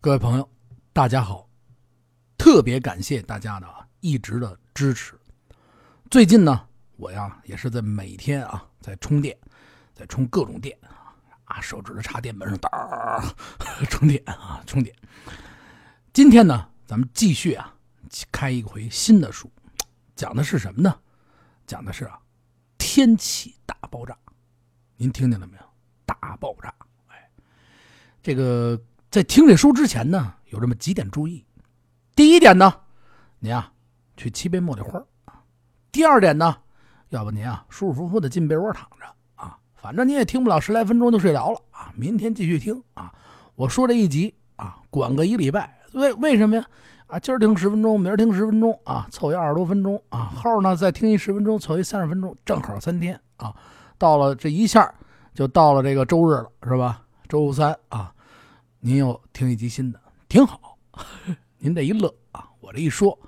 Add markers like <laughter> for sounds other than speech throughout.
各位朋友，大家好！特别感谢大家的一直的支持。最近呢，我呀也是在每天啊在充电，在充各种电啊，手指头插电门上哒充电啊充电。今天呢，咱们继续啊开一回新的书，讲的是什么呢？讲的是啊天气大爆炸。您听见了没有？大爆炸！哎，这个。在听这书之前呢，有这么几点注意。第一点呢，您啊去沏杯茉莉花。第二点呢，要不您啊舒舒服服的进被窝躺着啊，反正你也听不了十来分钟就睡着了啊。明天继续听啊。我说这一集啊，管个一礼拜，为为什么呀？啊，今儿听十分钟，明儿听十分钟啊，凑一二十多分钟啊。后呢再听一十分钟，凑一三十分钟，正好三天啊。到了这一下就到了这个周日了，是吧？周三啊。您又听一集新的，挺好。<laughs> 您这一乐啊，我这一说，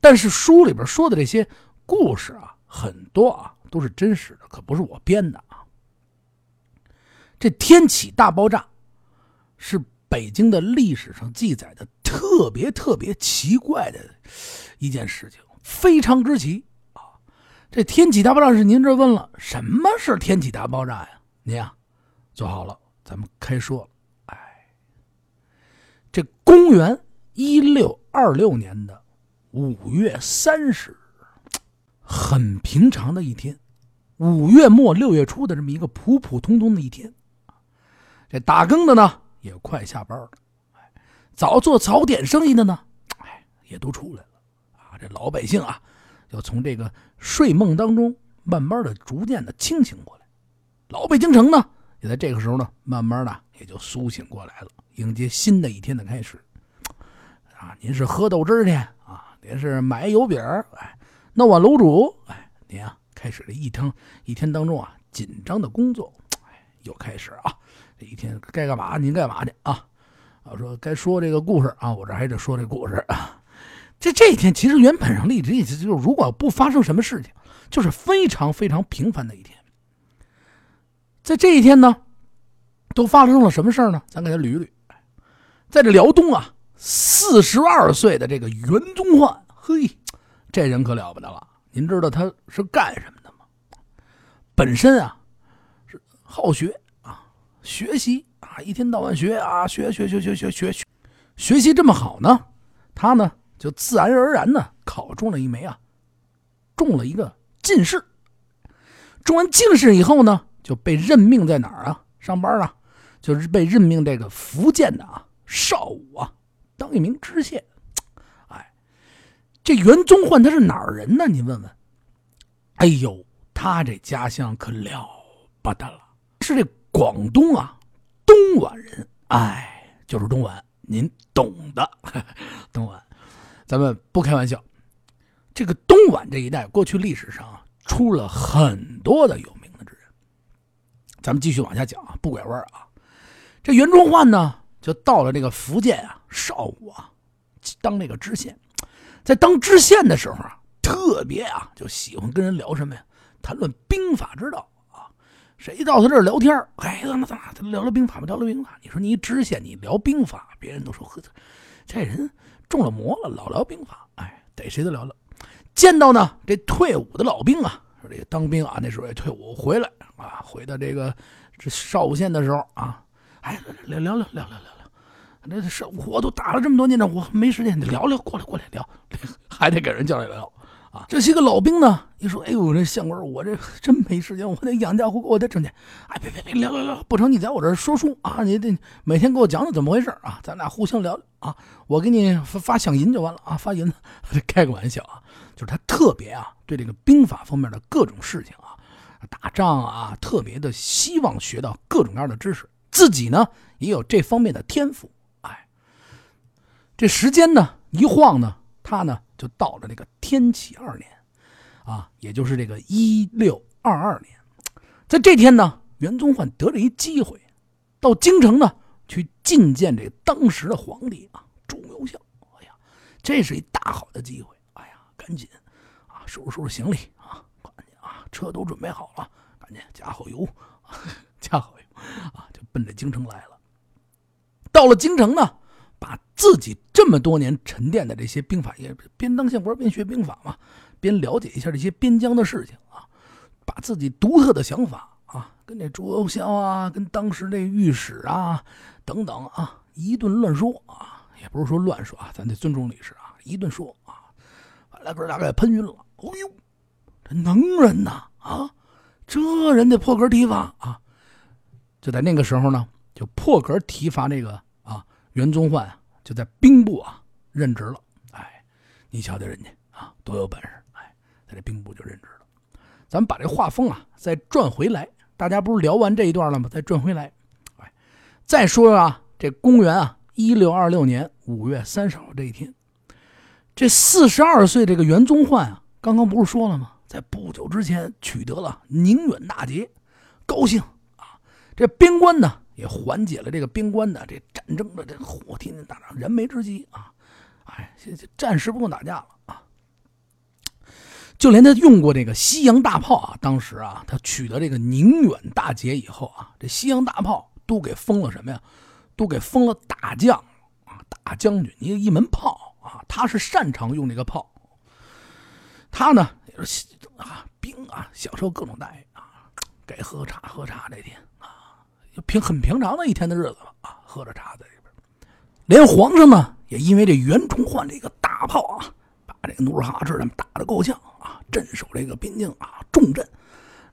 但是书里边说的这些故事啊，很多啊都是真实的，可不是我编的啊。这天启大爆炸是北京的历史上记载的特别特别奇怪的一件事情，非常之奇啊。这天启大爆炸是您这问了，什么是天启大爆炸呀？您呀，坐好了，咱们开说。这公元一六二六年的五月三十日，很平常的一天，五月末六月初的这么一个普普通通的一天，这打更的呢也快下班了，早做早点生意的呢，哎，也都出来了，啊，这老百姓啊，要从这个睡梦当中慢慢的、逐渐的清醒过来，老北京城呢，也在这个时候呢，慢慢的也就苏醒过来了。迎接新的一天的开始，啊，您是喝豆汁去啊？您是买油饼哎，弄碗卤煮，哎，您啊，开始了一天一天当中啊，紧张的工作，哎，又开始啊，这一天该干嘛您干嘛去啊？我说该说这个故事啊，我这还得说这故事啊。这这一天其实原本上立直意思就是，如果不发生什么事情，就是非常非常平凡的一天。在这一天呢，都发生了什么事呢？咱给他捋捋。在这辽东啊，四十二岁的这个袁宗焕，嘿，这人可了不得了。您知道他是干什么的吗？本身啊是好学啊，学习啊，一天到晚学啊，学学学学学学学，学习这么好呢，他呢就自然而然的考中了一枚啊，中了一个进士。中完进士以后呢，就被任命在哪儿啊？上班啊，就是被任命这个福建的啊。少武啊，当一名知县，哎，这袁宗焕他是哪儿人呢？你问问。哎呦，他这家乡可了不得了，是这广东啊东莞人，哎，就是东莞，您懂的。东莞，咱们不开玩笑，这个东莞这一带过去历史上出了很多的有名的之人。咱们继续往下讲啊，不拐弯啊。这袁宗焕呢？就到了这个福建啊，邵武啊，当那个知县，在当知县的时候啊，特别啊，就喜欢跟人聊什么呀？谈论兵法之道啊。谁到他这儿聊天哎，怎么怎么，聊聊兵法吧，聊聊兵法。你说你一知县，你聊兵法，别人都说呵，这人中了魔了，老聊兵法。哎，逮谁都聊聊。见到呢，这退伍的老兵啊，说这个当兵啊，那时候也退伍回来啊，回到这个这邵武县的时候啊，哎，聊聊聊聊聊聊。那是我都打了这么多年仗，我没时间，你聊聊，过来过来聊，<laughs> 还得给人叫来聊啊。这些个老兵呢，一说，哎呦，这县官，我这真没时间，我得养家糊口，我得挣钱。哎，别别别，聊聊聊，不成，你在我这说书啊，你得每天给我讲讲怎么回事啊，咱俩互相聊啊，我给你发发响银就完了啊，发银子，<laughs> 开个玩笑啊，就是他特别啊，对这个兵法方面的各种事情啊，打仗啊，特别的希望学到各种各样的知识，自己呢也有这方面的天赋。这时间呢一晃呢，他呢就到了这个天启二年，啊，也就是这个一六二二年，在这天呢，袁宗焕得了一机会，到京城呢去觐见这当时的皇帝啊，朱由校。哎呀，这是一大好的机会！哎呀，赶紧啊，收拾收拾行李啊，赶紧啊，车都准备好了，赶紧加好油，<laughs> 加好油啊，就奔着京城来了。到了京城呢。把自己这么多年沉淀的这些兵法，也边当相官边学兵法嘛，边了解一下这些边疆的事情啊，把自己独特的想法啊，跟这朱由校啊，跟当时这御史啊等等啊，一顿乱说啊，也不是说乱说啊，咱得尊重历史啊，一顿说啊，完了哥俩给喷晕了。哦呦，这能人呐啊，这人得破格提拔啊！就在那个时候呢，就破格提拔这个袁宗焕就在兵部啊任职了。哎，你瞧瞧人家啊，多有本事！哎，在这兵部就任职了。咱们把这画风啊再转回来，大家不是聊完这一段了吗？再转回来，哎，再说啊，这公元啊一六二六年五月三十号这一天，这四十二岁这个袁宗焕啊，刚刚不是说了吗？在不久之前取得了宁远大捷，高兴啊。这边关呢，也缓解了这个边关的这战争的这火天天打仗燃眉之急啊！哎，暂时不用打架了啊！就连他用过这个西洋大炮啊，当时啊，他取得这个宁远大捷以后啊，这西洋大炮都给封了什么呀？都给封了大将啊，大将军，一一门炮啊，他是擅长用这个炮。他呢也是啊，兵啊，享受各种待遇啊，该喝茶喝茶这天。平很平常的一天的日子了啊，喝着茶在里边，连皇上呢也因为这袁崇焕这个大炮啊，把这个努尔哈赤他们打得够呛啊，镇守这个边境啊，重镇，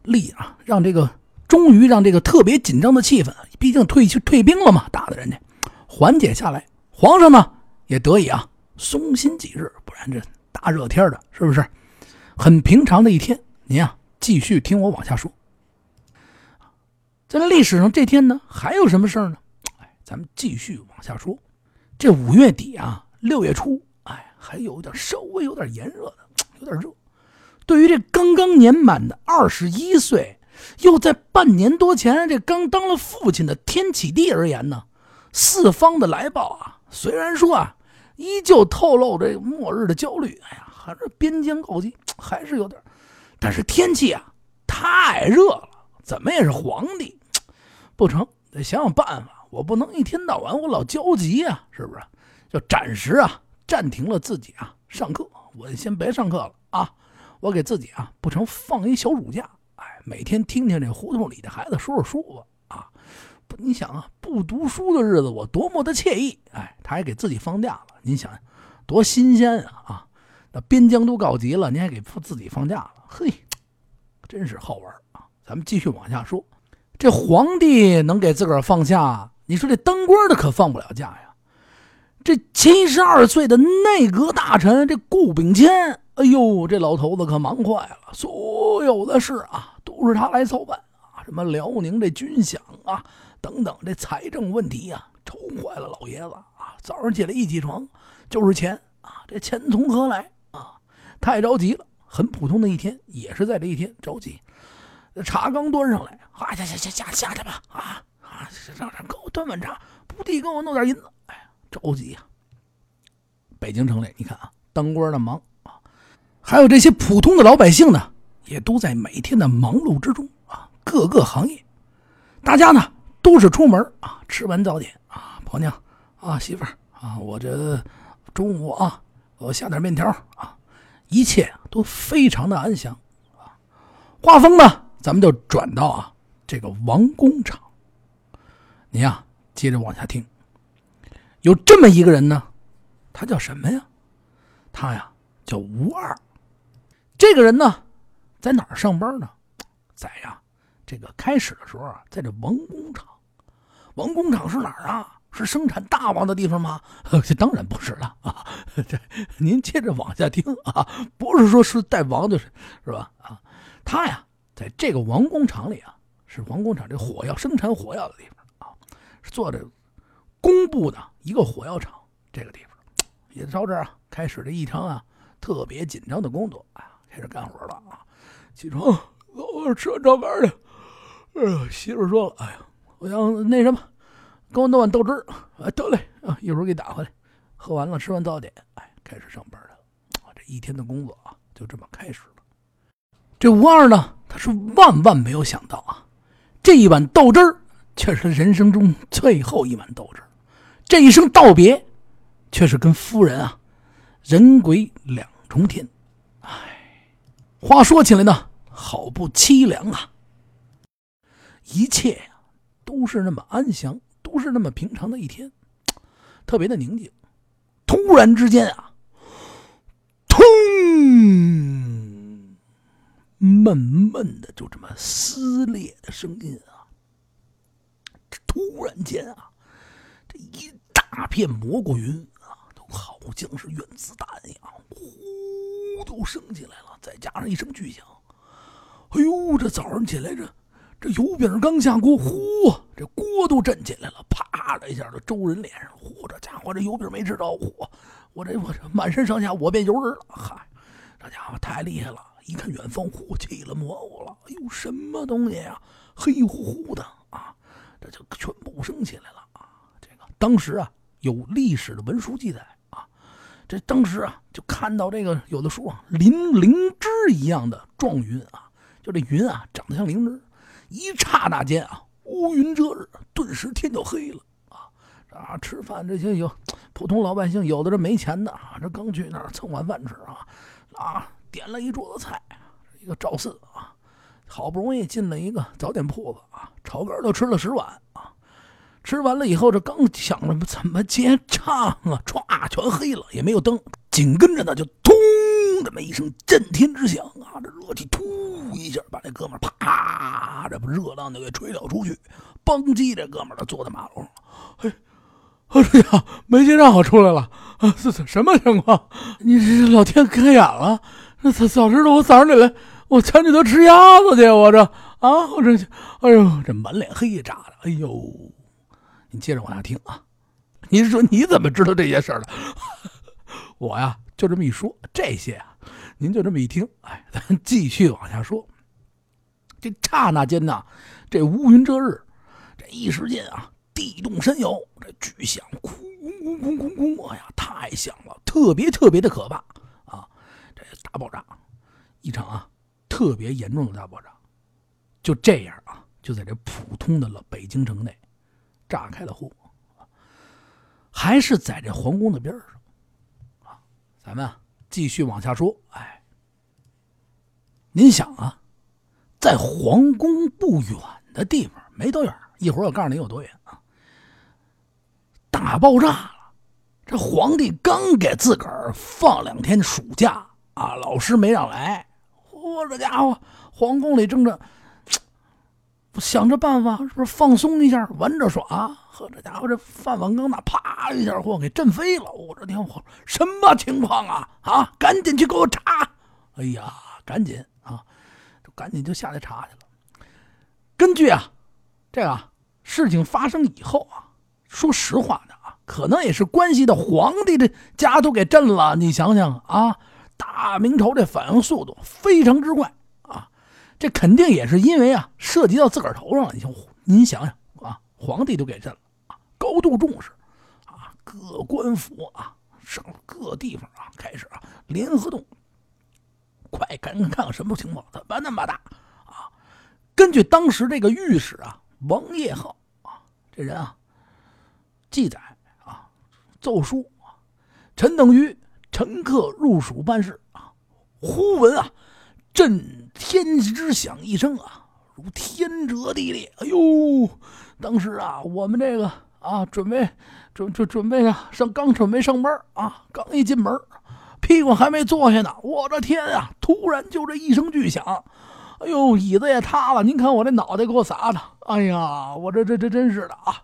力啊，让这个终于让这个特别紧张的气氛，毕竟退去退兵了嘛，打的人家缓解下来，皇上呢也得以啊松心几日，不然这大热天的，是不是？很平常的一天，您啊继续听我往下说。在历史上这天呢，还有什么事儿呢？哎，咱们继续往下说。这五月底啊，六月初，哎，还有点稍微有点炎热的，有点热。对于这刚刚年满的二十一岁，又在半年多前这刚当了父亲的天启帝而言呢，四方的来报啊，虽然说啊，依旧透露着末日的焦虑。哎呀，还是边疆告急，还是有点。但是天气啊，太热了，怎么也是皇帝。不成，得想想办法。我不能一天到晚我老焦急啊，是不是？就暂时啊暂停了自己啊上课，我先别上课了啊。我给自己啊不成放一小暑假，哎，每天听听这胡同里的孩子说说书吧啊。不，你想啊，不读书的日子我多么的惬意，哎，他还给自己放假了，您想多新鲜啊啊！那边疆都告急了，您还给自己放假了，嘿，真是好玩啊！咱们继续往下说。这皇帝能给自个儿放假？你说这当官的可放不了假呀！这七十二岁的内阁大臣这顾秉谦，哎呦，这老头子可忙坏了，所有的事啊都是他来操办啊，什么辽宁这军饷啊等等，这财政问题啊，愁坏了老爷子啊！早上起来一起床就是钱啊，这钱从何来啊？太着急了，很普通的一天，也是在这一天着急。这茶刚端上来，啊，下下下下下去吧，啊啊，让人给我端碗茶，不地给我弄点银子。哎呀，着急呀！北京城里，你看啊，当官的忙啊，还有这些普通的老百姓呢，也都在每天的忙碌之中啊。各个行业，大家呢都是出门啊，吃完早点啊，婆娘啊，媳妇啊，我这中午啊，我下点面条啊，一切都非常的安详啊。画风呢？咱们就转到啊，这个王工厂。你呀，接着往下听。有这么一个人呢，他叫什么呀？他呀叫吴二。这个人呢，在哪儿上班呢？在呀，这个开始的时候啊，在这王工厂。王工厂是哪儿啊？是生产大王的地方吗？这 <laughs> 当然不是了啊！这 <laughs> 您接着往下听啊，不是说是带王就是是吧？啊，他呀。在这个王工厂里啊，是王工厂这火药生产火药的地方啊，是做这工部的一个火药厂。这个地方也到这儿啊，开始了一场啊特别紧张的工作啊，开始干活了啊。起床，我吃完早饭去。哎呀，媳妇说了，哎呀，我想那什么，给我弄碗豆汁儿。哎，得嘞啊，一会儿给打回来。喝完了，吃完早点，哎，开始上班了。啊，这一天的工作啊，就这么开始了。这吴二呢？他是万万没有想到啊，这一碗豆汁儿却是他人生中最后一碗豆汁儿。这一声道别，却是跟夫人啊人鬼两重天。哎，话说起来呢，好不凄凉啊！一切呀都是那么安详，都是那么平常的一天，特别的宁静。突然之间啊，通，闷闷的，就这么撕裂的声音啊！这突然间啊，这一大片蘑菇云啊，都好像是原子弹一样，呼，都升起来了。再加上一声巨响，哎呦，这早上起来这这油饼刚下锅，呼，这锅都震起来了，啪的一下就周人脸上，嚯，这家伙这油饼没吃着，嚯！我这我这满身上下我变油人了，嗨，这家伙太厉害了！一看远方，火起了蘑菇了，哎呦，什么东西呀？黑乎乎的啊，这就全部升起来了啊！这个当时啊，有历史的文书记载啊，这当时啊，就看到这个有的书啊，林灵芝一样的状云啊，就这云啊，长得像灵芝，一刹那间啊，乌云遮日，顿时天就黑了。啊啊，吃饭这些有普通老百姓，有的这没钱的啊，这刚去那儿蹭碗饭吃啊，啊，点了一桌子菜，一个赵四啊，好不容易进了一个早点铺子啊，炒肝都吃了十碗啊，吃完了以后，这刚想着怎么结账啊，歘，全黑了，也没有灯，紧跟着呢就咚这么一声震天之响啊，这热气突一下把那哥们啪，这不热浪就给吹了出去，嘣叽，这哥们儿坐在马路上，嘿。哎呀，没结账我出来了啊！这这什么情况？你这老天开眼了！那早早知道我早上起来，我前去都吃鸭子去！我这啊，我这，哎呦，这满脸黑渣的！哎呦，你接着往下听啊！您说你怎么知道这些事儿的？<laughs> 我呀，就这么一说，这些啊，您就这么一听。哎，咱继续往下说。这刹那间呐，这乌云遮日，这一时间啊。地动山摇，这巨响，轰轰轰轰轰！哎呀，太响了，特别特别的可怕！大爆炸，一场啊特别严重的大爆炸，就这样啊，就在这普通的了北京城内炸开了火，还是在这皇宫的边上啊。咱们继续往下说，哎，您想啊，在皇宫不远的地方，没多远，一会儿我告诉你有多远啊。大爆炸了！这皇帝刚给自个儿放两天暑假啊，老师没让来。嚯，这家伙，皇宫里正着想着办法，是不是放松一下，玩着耍？呵，这家伙这饭碗刚打，啪一下，嚯，给震飞了！我这天，我什么情况啊？啊，赶紧去给我查！哎呀，赶紧啊，就赶紧就下来查去了。根据啊，这个事情发生以后啊。说实话的啊，可能也是关系到皇帝的家都给震了。你想想啊，大明朝这反应速度非常之快啊，这肯定也是因为啊涉及到自个儿头上了。你您想想啊，皇帝都给震了啊，高度重视啊，各官府啊，上各地方啊，开始啊联合动，快赶紧看看什么情况，怎么那么大啊？根据当时这个御史啊王业浩啊这人啊。记载啊，奏书啊，臣等于乘客入蜀办事啊，忽闻啊，震天之响一声啊，如天折地裂。哎呦，当时啊，我们这个啊，准备准准准备啊，上刚准备上班啊，刚一进门，屁股还没坐下呢，我的天啊！突然就这一声巨响，哎呦，椅子也塌了。您看我这脑袋给我砸的，哎呀，我这这这真是的啊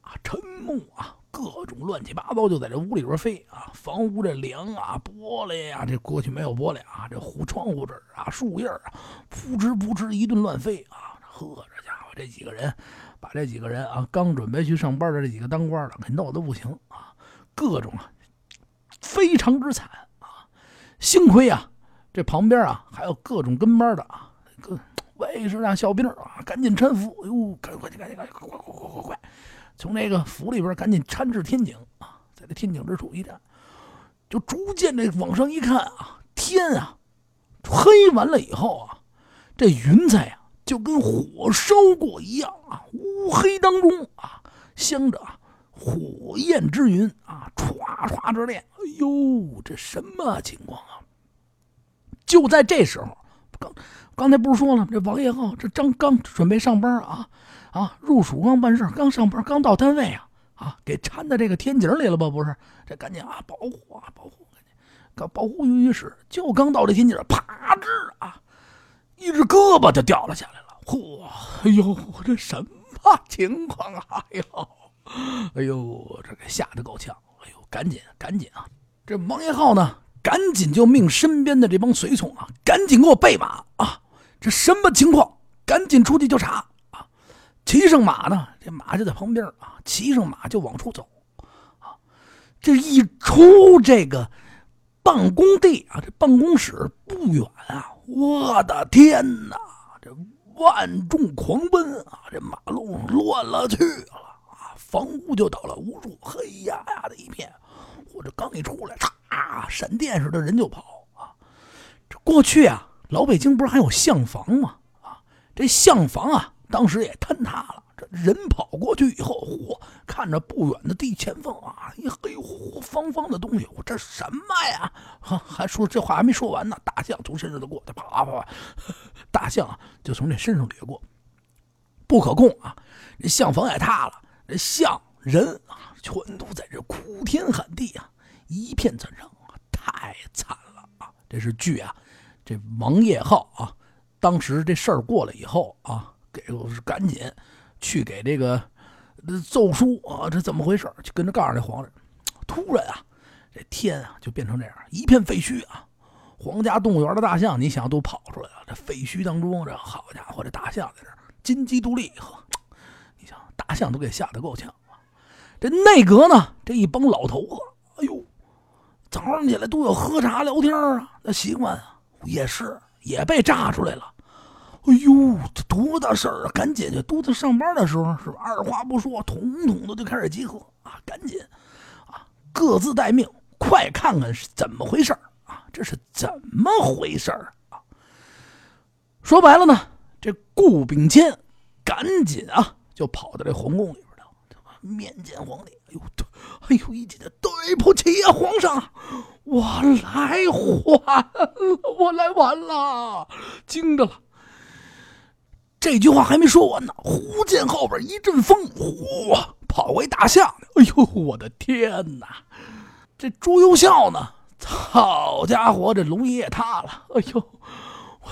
啊！沉木啊，各种乱七八糟就在这屋里边飞啊！房屋这梁啊、玻璃呀，这过去没有玻璃啊，这糊窗户纸啊、树叶啊，扑哧扑哧一顿乱飞啊！呵，这家伙这几个人，把这几个人啊，刚准备去上班的这几个当官的给闹得不行啊！各种啊，非常之惨啊！幸亏啊，这旁边啊还有各种跟班的啊，各卫士啊、小兵啊，赶紧搀扶！哎呦，赶紧快，赶紧赶紧快快快快快快！从那个府里边赶紧搀至天井啊，在这天井之处一站，就逐渐这往上一看啊，天啊，黑完了以后啊，这云彩啊就跟火烧过一样啊，乌黑当中啊镶着火焰之云啊，歘唰唰直练。哎呦，这什么情况啊？就在这时候，刚刚才不是说了，这王爷浩这张刚准备上班啊啊，入署刚办事，刚上班，刚到单位啊啊，给掺到这个天井里了吧？不是，这赶紧啊，保护啊，保护，赶紧，刚保护于是，就刚到这天井，啪吱啊，一只胳膊就掉了下来了。嚯，哎呦，这什么情况啊？哎呦，哎呦，这给吓得够呛。哎呦，赶紧赶紧啊！这王爷浩呢？赶紧就命身边的这帮随从啊，赶紧给我备马啊！这什么情况？赶紧出去就查！骑上马呢，这马就在旁边啊，骑上马就往出走啊。这一出这个办公地啊，这办公室不远啊，我的天哪！这万众狂奔啊，这马路乱了去了啊，房屋就倒了无数，黑压压的一片。我这刚一出来，嚓，闪电似的，人就跑啊！这过去啊，老北京不是还有厢房吗？啊，这厢房啊，当时也坍塌了。这人跑过去以后，嚯，看着不远的地前方啊，一黑乎乎方方的东西，我这什么呀？还还说这话还没说完呢，大象从身上就过，它啪啪啪，<laughs> 大象啊就从这身上掠过，不可控啊！这象房也塌了，这象人啊，全都在这哭天喊地啊！一片惨状啊，太惨了啊！这是剧啊，这王业浩啊，当时这事儿过了以后啊，给赶紧去给这个奏书啊，这怎么回事？就跟着告诉这皇上。突然啊，这天啊就变成这样，一片废墟啊！皇家动物园的大象，你想都跑出来了。这废墟当中，这好家伙，这大象在这金鸡独立，呵，你想大象都给吓得够呛！这内阁呢，这一帮老头子，哎呦！早上起来都要喝茶聊天啊，那习惯啊也是也被炸出来了。哎呦，这多大事儿啊！赶紧就都在上班的时候，是吧？二话不说，统统的就开始集合啊！赶紧啊，各自待命，快看看是怎么回事儿啊！这是怎么回事儿啊？说白了呢，这顾秉谦赶紧啊就跑到这皇宫里边了，对吧面见皇帝。哎呦！对哎呦，一见对不起呀，皇上，我来晚了，我来晚了，惊着了。这句话还没说完呢，忽见后边一阵风，呼，跑过一大象。哎呦，我的天哪！这朱由校呢？好家伙，这龙椅也塌了。哎呦，我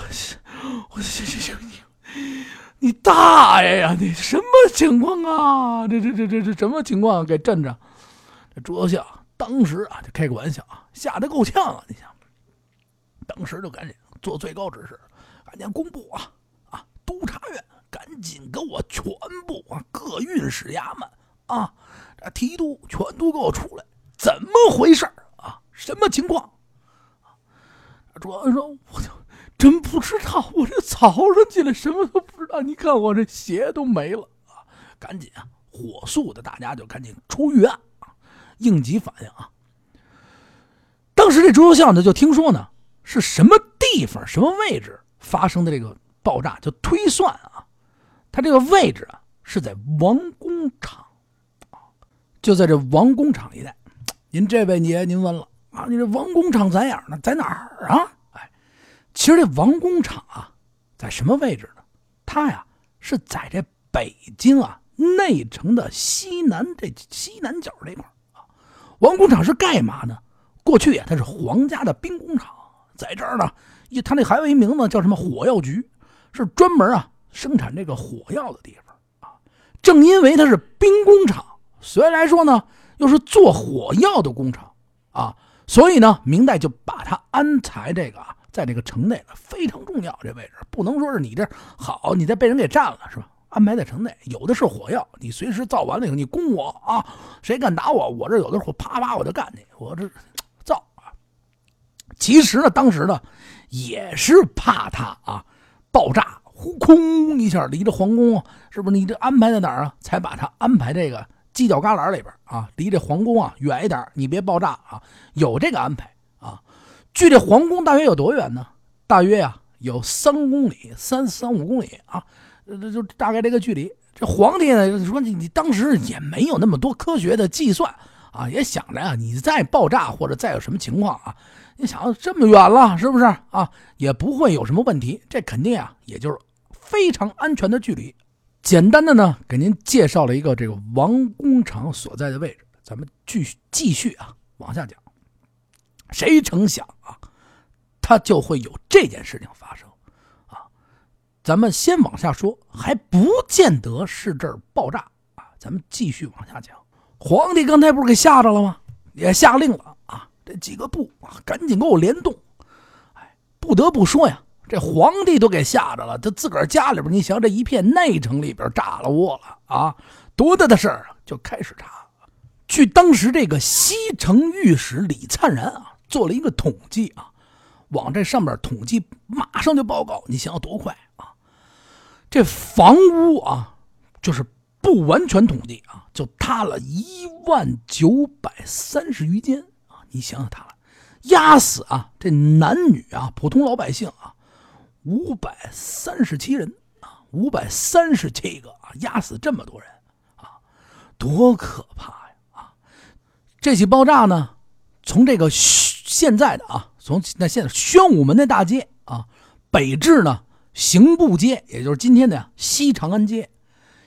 我行行行，你你大爷呀！你什么情况啊？这这这这这什么情况？给震着！这朱由校当时啊，就开个玩笑啊，吓得够呛啊！你想，当时就赶紧做最高指示，赶紧公布啊！督察院赶紧给我全部啊，各运使衙门啊，这提督全都给我出来，怎么回事啊？什么情况？啊，朱由说：“我就真不知道，我这早上起来什么都不知道，你看我这鞋都没了啊！赶紧啊，火速的，大家就赶紧出预案啊。”应急反应啊！当时这朱由校呢，就听说呢是什么地方、什么位置发生的这个爆炸，就推算啊，他这个位置啊是在王工厂啊，就在这王工厂一带。您这位爷，您问了啊，你这王工厂在哪儿呢？在哪儿啊？哎，其实这王工厂啊，在什么位置呢？它呀是在这北京啊内城的西南这西南角这块王工厂是干嘛呢？过去呀，它是皇家的兵工厂，在这儿呢，一它那还有一名字叫什么火药局，是专门啊生产这个火药的地方啊。正因为它是兵工厂，所以来说呢，又是做火药的工厂啊，所以呢，明代就把它安排这个啊，在这个城内了，非常重要。这位置不能说是你这好，你再被人给占了，是吧？安排在城内，有的是火药，你随时造完了以后，你攻我啊！谁敢打我，我这有的火，啪啪我就干你，我这造啊！其实呢，当时呢，也是怕他啊爆炸，呼空一下离着皇宫，是不是？你这安排在哪儿啊？才把他安排这个犄角旮旯里边啊，离这皇宫啊远一点，你别爆炸啊！有这个安排啊。距这皇宫大约有多远呢？大约呀有三公里，三三五公里啊。这就大概这个距离，这皇帝呢说你你当时也没有那么多科学的计算啊，也想着啊，你再爆炸或者再有什么情况啊，你想这么远了，是不是啊？也不会有什么问题，这肯定啊，也就是非常安全的距离。简单的呢，给您介绍了一个这个王工厂所在的位置，咱们继续继续啊往下讲。谁成想啊，他就会有这件事情发生啊！咱们先往下说，还不见得是这儿爆炸啊。咱们继续往下讲。皇帝刚才不是给吓着了吗？也下令了！这几个部啊，赶紧给我联动！哎，不得不说呀，这皇帝都给吓着了，他自个儿家里边，你想这一片内城里边炸了窝了啊，多大的事儿啊！就开始查。据当时这个西城御史李灿然啊做了一个统计啊，往这上面统计，马上就报告。你想想多快啊！这房屋啊，就是。不完全统计啊，就塌了一万九百三十余间！你想想，他了，压死啊，这男女啊，普通老百姓啊，五百三十七人啊，五百三十七个啊，压死这么多人啊，多可怕呀！啊，这起爆炸呢，从这个现在的啊，从那现在宣武门的大街啊，北至呢刑部街，也就是今天的西长安街。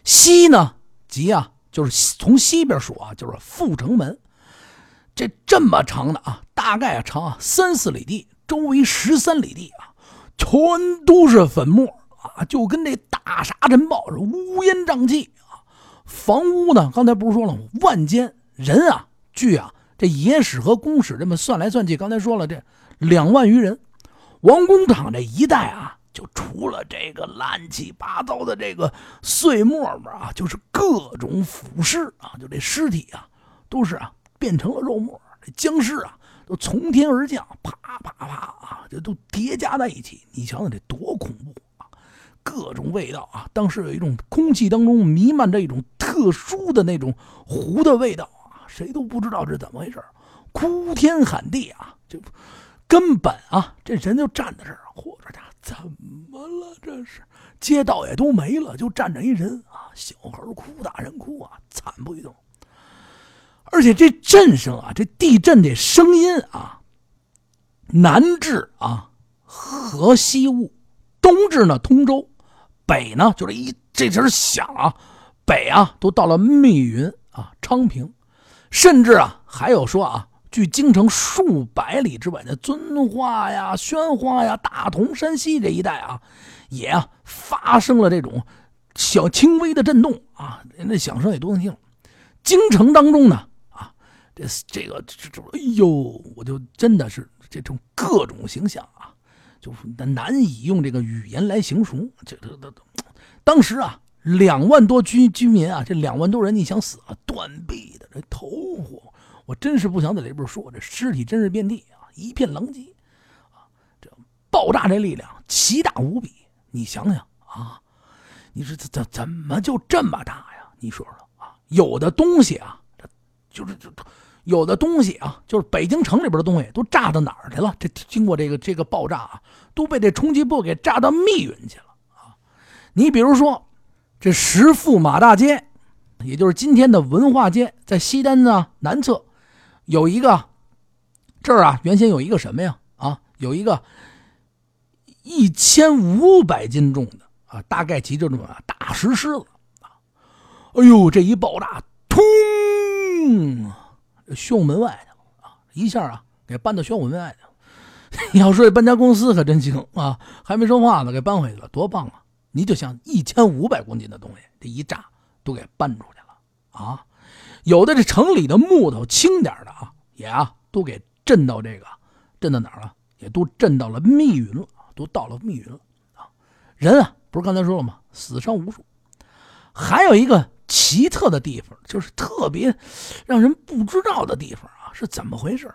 西呢，即啊，就是从西边数啊，就是阜成门，这这么长的啊，大概长三四里地，周围十三里地啊，全都是粉末啊，就跟这大沙尘暴是乌烟瘴气啊。房屋呢，刚才不是说了吗？万间人啊，据啊这野史和公史这么算来算去，刚才说了这两万余人，王公厂这一带啊。就除了这个乱七八糟的这个碎沫沫啊，就是各种腐尸啊，就这尸体啊，都是啊变成了肉沫，这僵尸啊都从天而降，啪啪啪啊，这都叠加在一起。你想想这多恐怖啊！各种味道啊，当时有一种空气当中弥漫着一种特殊的那种糊的味道啊，谁都不知道是怎么回事，哭天喊地啊，就根本啊这人就站在这儿，嚯，这家。怎么了？这是街道也都没了，就站着一人啊！小孩哭，大人哭啊，惨不忍睹。而且这震声啊，这地震的声音啊，南至啊河西坞，东至呢通州，北呢就是一这声响啊，北啊都到了密云啊昌平，甚至啊还有说啊。距京城数百里之外的遵化呀、宣化呀、大同、山西这一带啊，也啊发生了这种小轻微的震动啊，那响声也都能听。京城当中呢，这这个这这，哎呦，我就真的是这种各种形象啊，就难以用这个语言来形容。这这这，当时啊，两万多居居民啊，这两万多人，你想死啊，断臂的，这头火。我真是不想在里边说，这尸体真是遍地啊，一片狼藉，啊，这爆炸这力量奇大无比。你想想啊，你说怎怎怎么就这么大呀？你说说啊，有的东西啊，这就是就有的东西啊，就是北京城里边的东西都炸到哪儿去了？这经过这个这个爆炸啊，都被这冲击波给炸到密云去了啊。你比如说这石驸马大街，也就是今天的文化街，在西单呢南侧。有一个这儿啊，原先有一个什么呀？啊，有一个一千五百斤重的啊，大概其这种大石狮子啊。哎呦，这一爆炸，通，宣武门外去了啊！一下啊，给搬到宣武门外去了。要说这搬家公司可真行啊，还没说话呢，给搬回去了，多棒啊！你就想一千五百公斤的东西，这一炸都给搬出去了啊！有的这城里的木头轻点的啊，也啊都给震到这个，震到哪儿了？也都震到了密云了，都到了密云了啊！人啊，不是刚才说了吗？死伤无数。还有一个奇特的地方，就是特别让人不知道的地方啊，是怎么回事？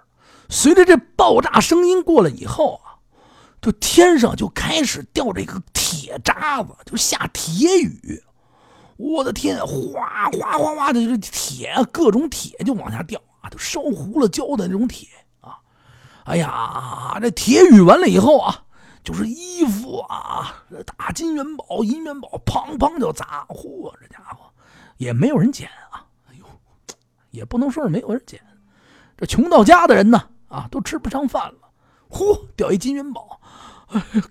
随着这爆炸声音过了以后啊，就天上就开始掉这个铁渣子，就下铁雨。我的天，哗哗哗哗的，这铁，各种铁就往下掉啊，都烧糊了焦的那种铁啊！哎呀，这铁雨完了以后啊，就是衣服啊，大金元宝、银元宝，砰砰就砸，嚯，这家伙也没有人捡啊！哎呦，也不能说是没有人捡。这穷到家的人呢，啊，都吃不上饭了。呼，掉一金元宝，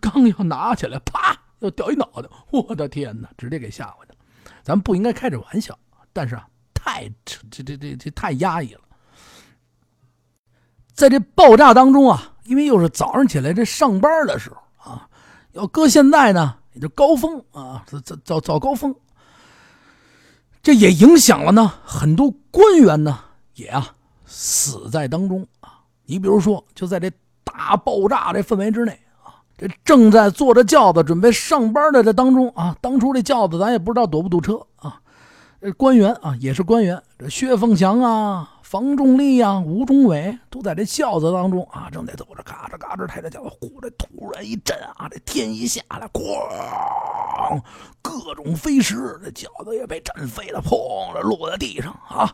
刚要拿起来，啪，又掉一脑袋。我的天哪，直接给吓回去了。咱不应该开这玩笑，但是啊，太这这这这太压抑了。在这爆炸当中啊，因为又是早上起来这上班的时候，要搁现在呢，也就高峰啊，早早早高峰，这也影响了呢很多官员呢，也啊死在当中啊。你比如说，就在这大爆炸这氛围之内啊，这正在坐着轿子准备上班的这当中啊，当初这轿子咱也不知道堵不堵车啊，这官员啊也是官员，这薛凤祥啊。房仲立呀，吴忠伟都在这轿子当中啊，正在走着，嘎吱嘎吱抬着轿子，呼，这突然一震啊，这天一下来，哐，各种飞石，这轿子也被震飞了，砰的落在地上啊！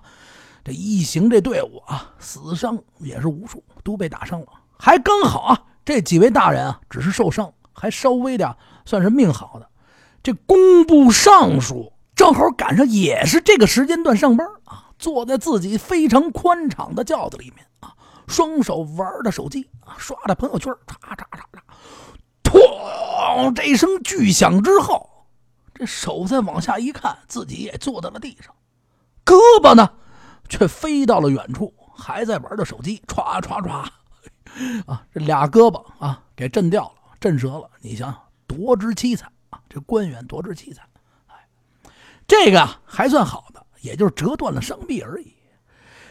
这一行这队伍啊，死伤也是无数，都被打伤了。还刚好啊，这几位大人啊，只是受伤，还稍微的算是命好的。这工部尚书正好赶上，也是这个时间段上班啊。坐在自己非常宽敞的轿子里面啊，双手玩着手机啊，刷着朋友圈，嚓嚓嚓嚓，砰！这一声巨响之后，这手再往下一看，自己也坐在了地上，胳膊呢，却飞到了远处，还在玩着手机，歘歘歘，啊，这俩胳膊啊，给震掉了，震折了。你想想，多之凄惨啊！这官员多之凄惨，这个还算好的。也就是折断了伤臂而已。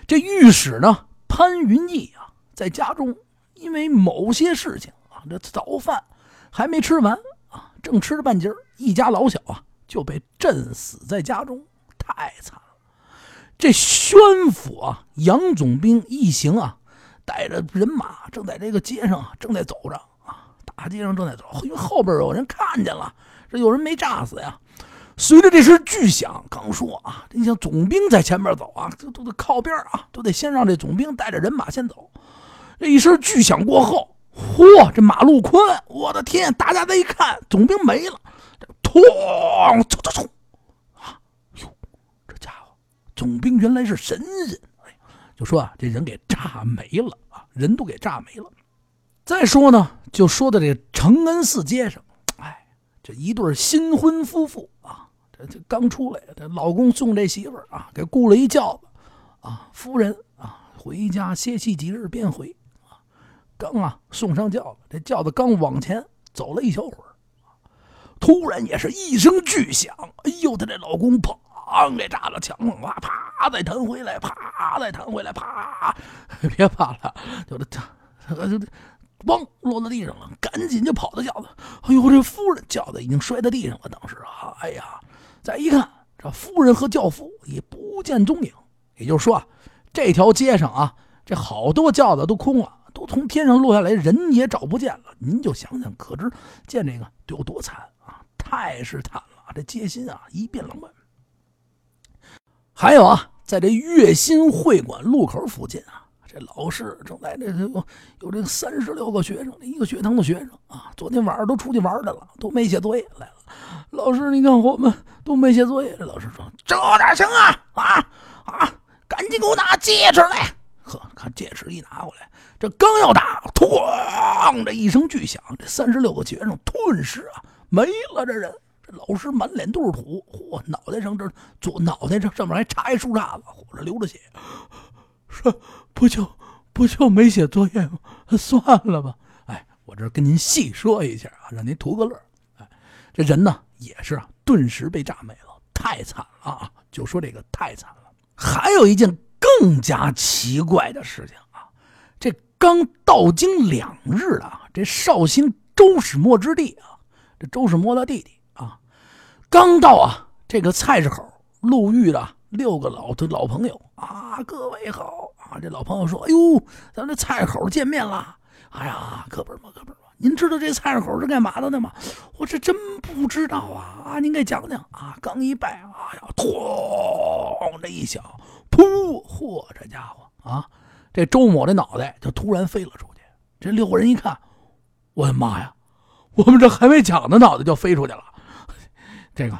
这御史呢，潘云逸啊，在家中因为某些事情啊，这早饭还没吃完啊，正吃着半截一家老小啊就被震死在家中，太惨了。这宣府啊，杨总兵一行啊，带着人马正在这个街上正在走着啊，大街上正在走，因为后边有人看见了，这有人没炸死呀。随着这声巨响，刚说啊，你像总兵在前面走啊，这都得靠边啊，都得先让这总兵带着人马先走。这一声巨响过后，嚯，这马路宽，我的天！大家再一看，总兵没了，哐，嗖嗖嗖，啊，哟，这家伙，总兵原来是神人，哎，就说啊，这人给炸没了啊，人都给炸没了。再说呢，就说的这承恩寺街上，哎，这一对新婚夫妇。这刚出来，这老公送这媳妇儿啊，给雇了一轿子，啊，夫人啊，回家歇息几日便回，啊，刚啊送上轿子，这轿子刚往前走了一小会儿，突然也是一声巨响，哎呦，她这老公砰给炸了墙上，哇，啪再弹回来，啪再弹回来，啪，别怕了，就这这这，咣落在地上了，赶紧就跑到轿子，哎呦，这夫人轿子已经摔在地上了，当时啊，哎呀。再一看，这夫人和轿夫也不见踪影。也就是说啊，这条街上啊，这好多轿子都空了，都从天上落下来，人也找不见了。您就想想，可知见这个得有多惨啊！太是惨了，这街心啊一片狼藉。还有啊，在这月新会馆路口附近啊。这老师正在这有有这三十六个学生，一个学堂的学生啊，昨天晚上都出去玩去了，都没写作业来了。老师，你看我们都没写作业。这老师说：“这哪行啊啊啊！赶紧给我拿戒指来！”呵，看戒指一拿过来，这刚要打，哐的一声巨响，这三十六个学生顿时啊没了。这人，这老师满脸都是土，嚯，脑袋上这左脑袋上上面还插一树杈子，嚯，这流着血。说不就不就没写作业吗？<laughs> 算了吧。哎，我这跟您细说一下啊，让您图个乐。哎，这人呢也是啊，顿时被炸没了，太惨了啊！就说这个太惨了。还有一件更加奇怪的事情啊，这刚到京两日了，这绍兴周始墨之地啊，这周始墨的弟弟啊，刚到啊这个菜市口路遇的。六个老的老朋友啊，各位好啊！这老朋友说：“哎呦，咱这菜口见面了。哎呀，哥们儿嘛，哥们儿嘛，您知道这菜口是干嘛的呢吗？我这真不知道啊！啊，您给讲讲啊！刚一拜，哎呀，咣这一响，噗，嚯，这家伙啊，这周某的脑袋就突然飞了出去。这六个人一看，我的妈呀，我们这还没讲呢，脑袋就飞出去了。这个，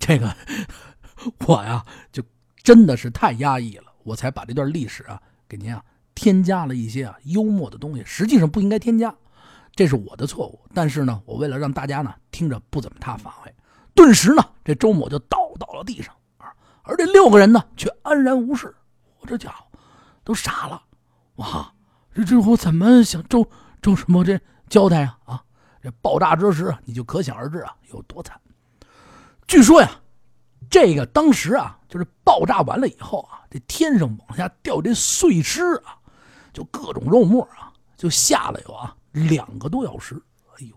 这个。<laughs> ”我呀，就真的是太压抑了，我才把这段历史啊给您啊添加了一些啊幽默的东西，实际上不应该添加，这是我的错误。但是呢，我为了让大家呢听着不怎么踏反胃，顿时呢这周某就倒到了地上啊，而这六个人呢却安然无事。我这家伙都傻了，哇！这这我怎么向周周什么这交代啊？啊，这爆炸之时你就可想而知啊有多惨。据说呀，这个当时啊，就是爆炸完了以后啊，这天上往下掉这碎尸啊，就各种肉沫啊，就下了有啊两个多小时。哎呦，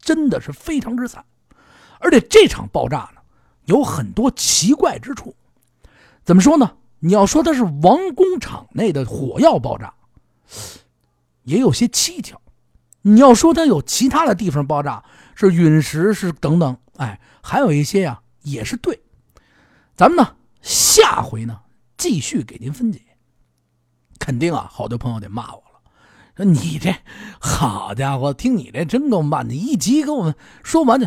真的是非常之惨。而且这场爆炸呢，有很多奇怪之处。怎么说呢？你要说它是王工厂内的火药爆炸，也有些蹊跷。你要说它有其他的地方爆炸，是陨石，是等等。哎，还有一些呀，也是对。咱们呢，下回呢继续给您分解。肯定啊，好多朋友得骂我了，说你这好家伙，听你这真够慢的，一集给我们说完就，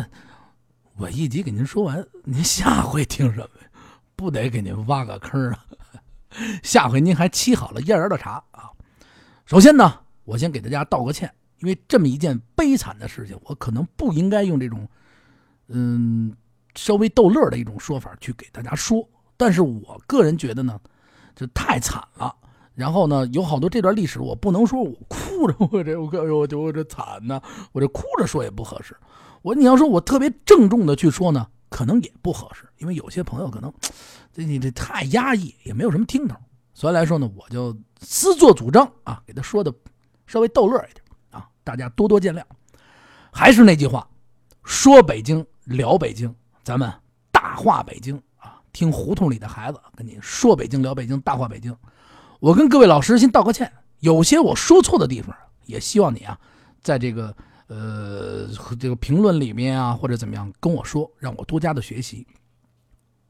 我一集给您说完，您下回听什么呀？不得给您挖个坑啊？下回您还沏好了燕儿的茶啊。首先呢，我先给大家道个歉，因为这么一件悲惨的事情，我可能不应该用这种。嗯，稍微逗乐的一种说法去给大家说，但是我个人觉得呢，这太惨了。然后呢，有好多这段历史，我不能说我哭着，我这我我我这惨呢，我这哭着说也不合适。我你要说我特别郑重的去说呢，可能也不合适，因为有些朋友可能这你这太压抑，也没有什么听头。所以来说呢，我就私作主张啊，给他说的稍微逗乐一点啊，大家多多见谅。还是那句话，说北京。聊北京，咱们大话北京啊！听胡同里的孩子跟你说北京，聊北京，大话北京。我跟各位老师先道个歉，有些我说错的地方，也希望你啊，在这个呃这个评论里面啊，或者怎么样跟我说，让我多加的学习。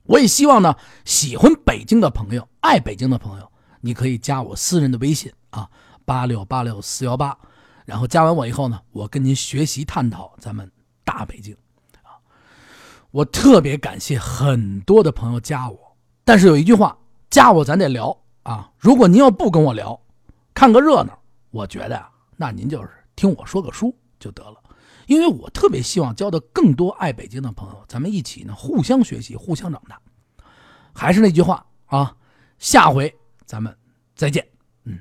我也希望呢，喜欢北京的朋友，爱北京的朋友，你可以加我私人的微信啊，八六八六四幺八，然后加完我以后呢，我跟您学习探讨咱们大北京。我特别感谢很多的朋友加我，但是有一句话，加我咱得聊啊。如果您要不跟我聊，看个热闹，我觉得啊，那您就是听我说个书就得了。因为我特别希望交到更多爱北京的朋友，咱们一起呢互相学习，互相长大。还是那句话啊，下回咱们再见。嗯，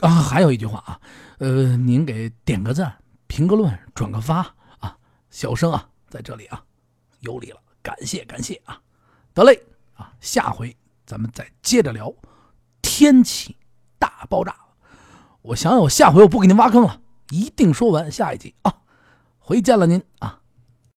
啊，还有一句话啊，呃，您给点个赞，评个论，转个发啊，小生啊，在这里啊。有礼了，感谢感谢啊，得嘞啊，下回咱们再接着聊天气大爆炸。我想想，我下回我不给您挖坑了，一定说完下一集啊，回见了您啊。